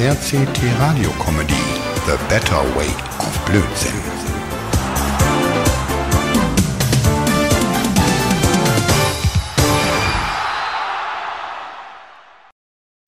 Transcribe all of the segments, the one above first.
RCT Radio Comedy The Better Way of Blödsinn.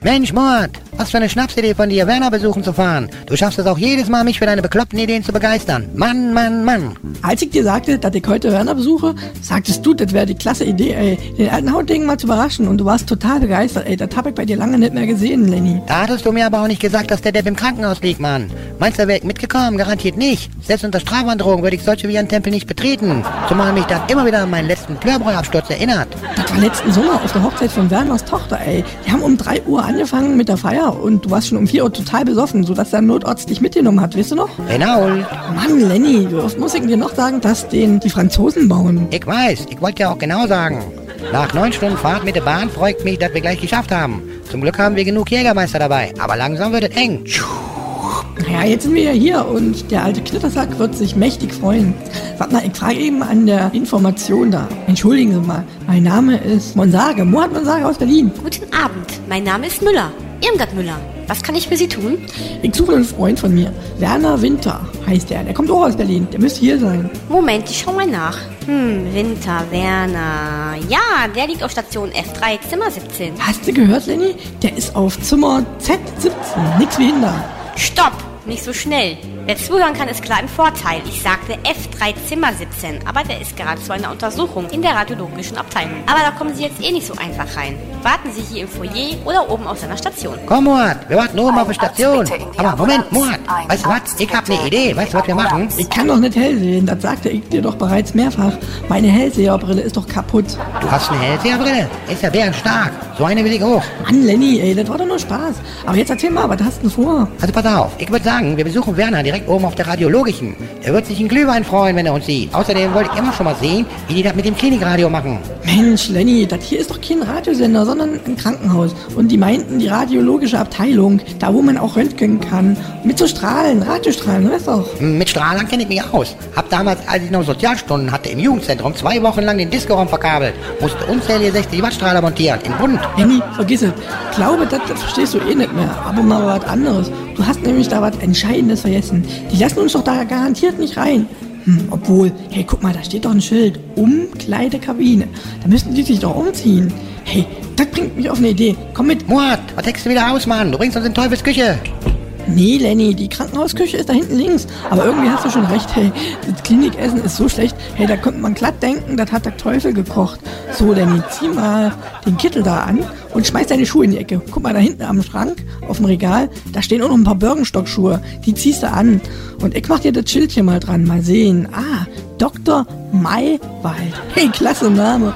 Mensch, Mord, was für eine Schnapsidee von dir, Werner besuchen zu fahren. Du schaffst es auch jedes Mal, mich für deine bekloppten Ideen zu begeistern. Mann, Mann, Mann. Als ich dir sagte, dass ich heute Werner besuche, sagtest du, das wäre die klasse Idee, ey, den alten Hautding mal zu überraschen und du warst total begeistert, ey, das hab ich bei dir lange nicht mehr gesehen, Lenny. Da hattest du mir aber auch nicht gesagt, dass der Depp im Krankenhaus liegt, Mann. Meinst du, wäre ich mitgekommen? Garantiert nicht. Selbst unter Strafandrohung würde ich solche wie einen Tempel nicht betreten. Zumal mich das immer wieder an meinen letzten Plörbräuabsturz erinnert. Das war letzten Sommer auf der Hochzeit von Werners Tochter, ey. Die haben um 3 Uhr angefangen mit der Feier und du warst schon um 4 Uhr total besoffen, sodass der Notarzt dich mitgenommen hat, weißt du noch? Genau. Mann, Lenny, was muss ich dir noch sagen, dass den die Franzosen bauen? Ich weiß, ich wollte ja auch genau sagen. Nach neun Stunden Fahrt mit der Bahn freut mich, dass wir gleich geschafft haben. Zum Glück haben wir genug Jägermeister dabei, aber langsam wird es eng. Ja, jetzt sind wir ja hier und der alte Knittersack wird sich mächtig freuen. Warte mal, ich frage eben an der Information da. Entschuldigen Sie mal, mein Name ist Monsage, Mohat Monsage aus Berlin. Guten Abend, mein Name ist Müller, Irmgard Müller. Was kann ich für Sie tun? Ich suche einen Freund von mir. Werner Winter heißt der. Der kommt auch aus Berlin. Der müsste hier sein. Moment, ich schau mal nach. Hm, Winter, Werner. Ja, der liegt auf Station F3, Zimmer 17. Hast du gehört, Lenny? Der ist auf Zimmer Z17. Nix wie hinter. Stopp! Nicht so schnell. Wer zuhören kann, ist klar im Vorteil. Ich sagte F3 Zimmer 17, aber der ist gerade zu einer Untersuchung in der radiologischen Abteilung. Aber da kommen Sie jetzt eh nicht so einfach rein. Warten Sie hier im Foyer oder oben auf seiner Station. Komm, Murat, wir warten oben auf der Station. Aber Moment, Murat, weißt du was? Ich hab eine Idee. Weißt du, was wir machen? Ich kann doch nicht hell sehen. Das sagte ich dir doch bereits mehrfach. Meine Hellseherbrille ist doch kaputt. Du hast eine Hellseherbrille? Ist ja bärenstark. So eine will ich auch. Mann, Lenny, ey, das war doch nur Spaß. Aber jetzt erzähl mal, was hast du denn vor? Also pass auf, ich würde sagen, wir besuchen Werner direkt oben auf der radiologischen. Er wird sich in Glühwein freuen, wenn er uns sieht. Außerdem wollte ich immer schon mal sehen, wie die das mit dem Klinikradio machen. Mensch, Lenny, das hier ist doch kein Radiosender, sondern ein Krankenhaus. Und die meinten die radiologische Abteilung, da wo man auch röntgen kann. Mit so Strahlen, Radiostrahlen, weißt doch. Mit Strahlern kenne ich mich aus. Hab damals, als ich noch Sozialstunden hatte, im Jugendzentrum zwei Wochen lang den Diskoraum verkabelt. Musste unzählige 60 Wattstrahler montieren, in bunt. Lenny, vergiss es. Glaube, das verstehst du eh nicht mehr. Aber mal was anderes. Du hast nämlich da was Entscheidendes vergessen. Die lassen uns doch da garantiert nicht rein. Hm, obwohl, hey, guck mal, da steht doch ein Schild. Umkleidekabine. Da müssten die sich doch umziehen. Hey, das bringt mich auf eine Idee. Komm mit. Murat, was denkst du wieder aus, Mann? Du bringst uns in Teufels Küche. Nee, Lenny, die Krankenhausküche ist da hinten links. Aber irgendwie hast du schon recht, hey, das Klinikessen ist so schlecht. Hey, da könnte man glatt denken, das hat der Teufel gekocht. So, Lenny, zieh mal den Kittel da an und schmeiß deine Schuhe in die Ecke. Guck mal da hinten am Schrank, auf dem Regal, da stehen auch noch ein paar Birkenstockschuhe. Die ziehst du an. Und ich mach dir das Schildchen mal dran, mal sehen. Ah, Dr. Maywald. Hey, klasse Name.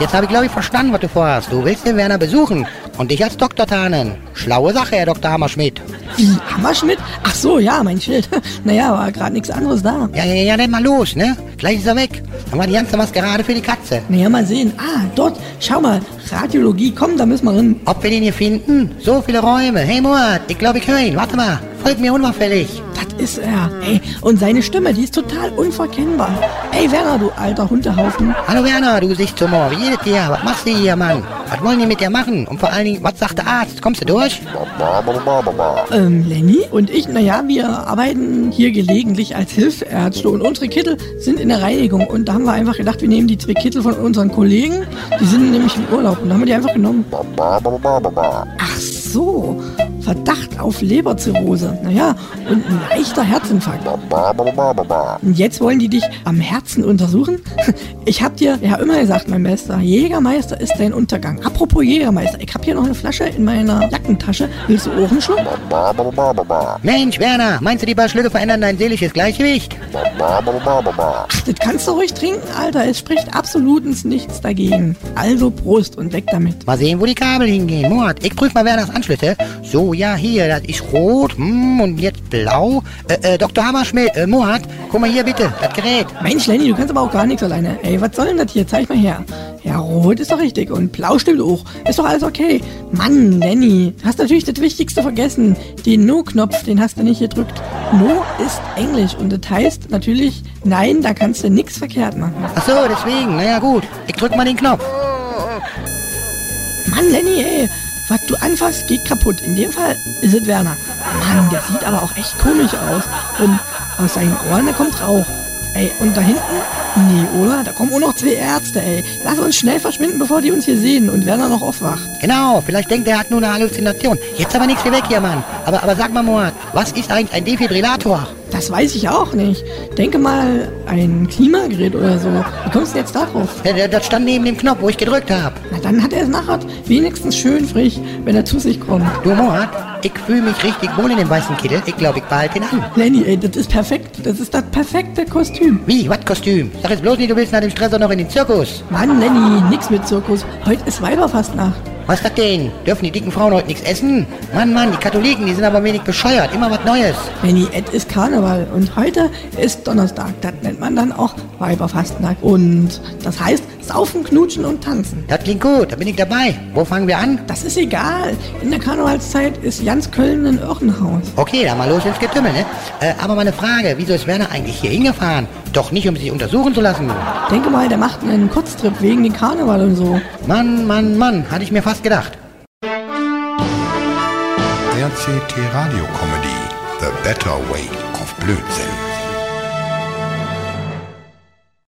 Jetzt habe ich, glaube ich, verstanden, was du vorhast. Du willst den Werner besuchen und dich als Doktor tarnen. Schlaue Sache, Herr Dr. Hammerschmidt. Wie, Hammerschmidt? Ach so, ja, mein Schild. Naja, war gerade nichts anderes da. Ja, ja, ja, dann mal los, ne? Gleich ist er weg. Dann war die ganze Maskerade für die Katze. Naja, mal sehen. Ah, dort, schau mal, Radiologie, komm, da müssen wir hin. Ob wir den hier finden? So viele Räume. Hey, Murat, ich glaube, ich höre ihn. Warte mal. Folgt mir unauffällig. Ist er. Ey, und seine Stimme, die ist total unverkennbar. Ey, Werner, du alter Hundehaufen. Hallo Werner, du Gesichtstumor. Wie geht es dir? Was machst du hier, Mann? Was wollen die mit dir machen? Und vor allen Dingen, was sagt der Arzt? Kommst du durch? Ähm, Lenny und ich, naja, wir arbeiten hier gelegentlich als Hilfsärzte und unsere Kittel sind in der Reinigung. Und da haben wir einfach gedacht, wir nehmen die zwei Kittel von unseren Kollegen. Die sind nämlich im Urlaub und da haben wir die einfach genommen. Ach so. Verdacht auf Leberzirrhose. Naja, und ein leichter Herzinfarkt. Und jetzt wollen die dich am Herzen untersuchen? Ich hab dir ja immer gesagt, mein Bester, Jägermeister ist dein Untergang. Apropos Jägermeister, ich hab hier noch eine Flasche in meiner Jackentasche. Willst du auch einen Schluck? Mensch, Werner, meinst du, die paar Schlücke verändern dein seelisches Gleichgewicht? Ach, das kannst du ruhig trinken, Alter. Es spricht absolutens nichts dagegen. Also Prost und weg damit. Mal sehen, wo die Kabel hingehen. Murat, ich prüf mal Werners Anschlüsse. So, ja, hier, das ist rot. Hm, und jetzt blau. Äh, äh, Dr. Hammerschmidt, äh, Murat, guck mal hier bitte, das Gerät. Mensch, Lenny, du kannst aber auch gar nichts alleine. Ey, was soll denn das hier? Zeig mal her. Ja, rot ist doch richtig und blau stimmt auch. Ist doch alles okay. Mann, Lenny, du hast natürlich das Wichtigste vergessen. Den No-Knopf, den hast du nicht gedrückt. No ist Englisch und das heißt natürlich, nein, da kannst du nichts verkehrt machen. Ach so, deswegen, naja gut. Ich drück mal den Knopf. Mann, Lenny, ey, was du anfasst, geht kaputt. In dem Fall ist es Werner. Mann, der sieht aber auch echt komisch aus. Und aus seinen Ohren, da kommt Rauch. Ey, und da hinten? Nee, oder? Da kommen auch noch zwei Ärzte, ey. Lass uns schnell verschwinden, bevor die uns hier sehen und Werner noch aufwacht. Genau, vielleicht denkt er, er hat nur eine Halluzination. Jetzt aber nichts hier weg hier, Mann. Aber, aber sag mal, Moat, was ist eigentlich ein Defibrillator? Das weiß ich auch nicht. Denke mal, ein Klimagerät oder so. Wie kommst du jetzt darauf? Ja, das stand neben dem Knopf, wo ich gedrückt habe. Na, dann hat er es nachher wenigstens schön frisch, wenn er zu sich kommt. Du, Moat, ich fühle mich richtig wohl in dem weißen Kittel. Ich glaube, ich behalte ihn an. Lenny, ey, das ist perfekt. Das ist das perfekte Kostüm. Wie, was Kostüm? Sag jetzt bloß nicht, du willst nach dem Stress noch in den Zirkus. Mann, Lenny, nix mit Zirkus. Heute ist Weiberfastnacht. Was ist das denn? Dürfen die dicken Frauen heute nichts essen? Mann, Mann, die Katholiken, die sind aber wenig bescheuert. Immer was Neues. Lenny, es ist Karneval und heute ist Donnerstag. Das nennt man dann auch Weiberfastnacht. Und das heißt Saufen, Knutschen und Tanzen. Das klingt gut, da bin ich dabei. Wo fangen wir an? Das ist egal. In der Karnevalszeit ist Jans Köln ein Irrenhaus. Okay, dann mal los ins Getümmel, ne? Äh, aber meine Frage, wieso ist Werner eigentlich hier hingefahren? Doch nicht, um sich untersuchen zu lassen. Denke mal, der macht einen Kurztrip wegen den Karneval und so. Mann, Mann, Mann, hatte ich mir fast gedacht. RCT Radio Comedy The Better Way of Blödsinn.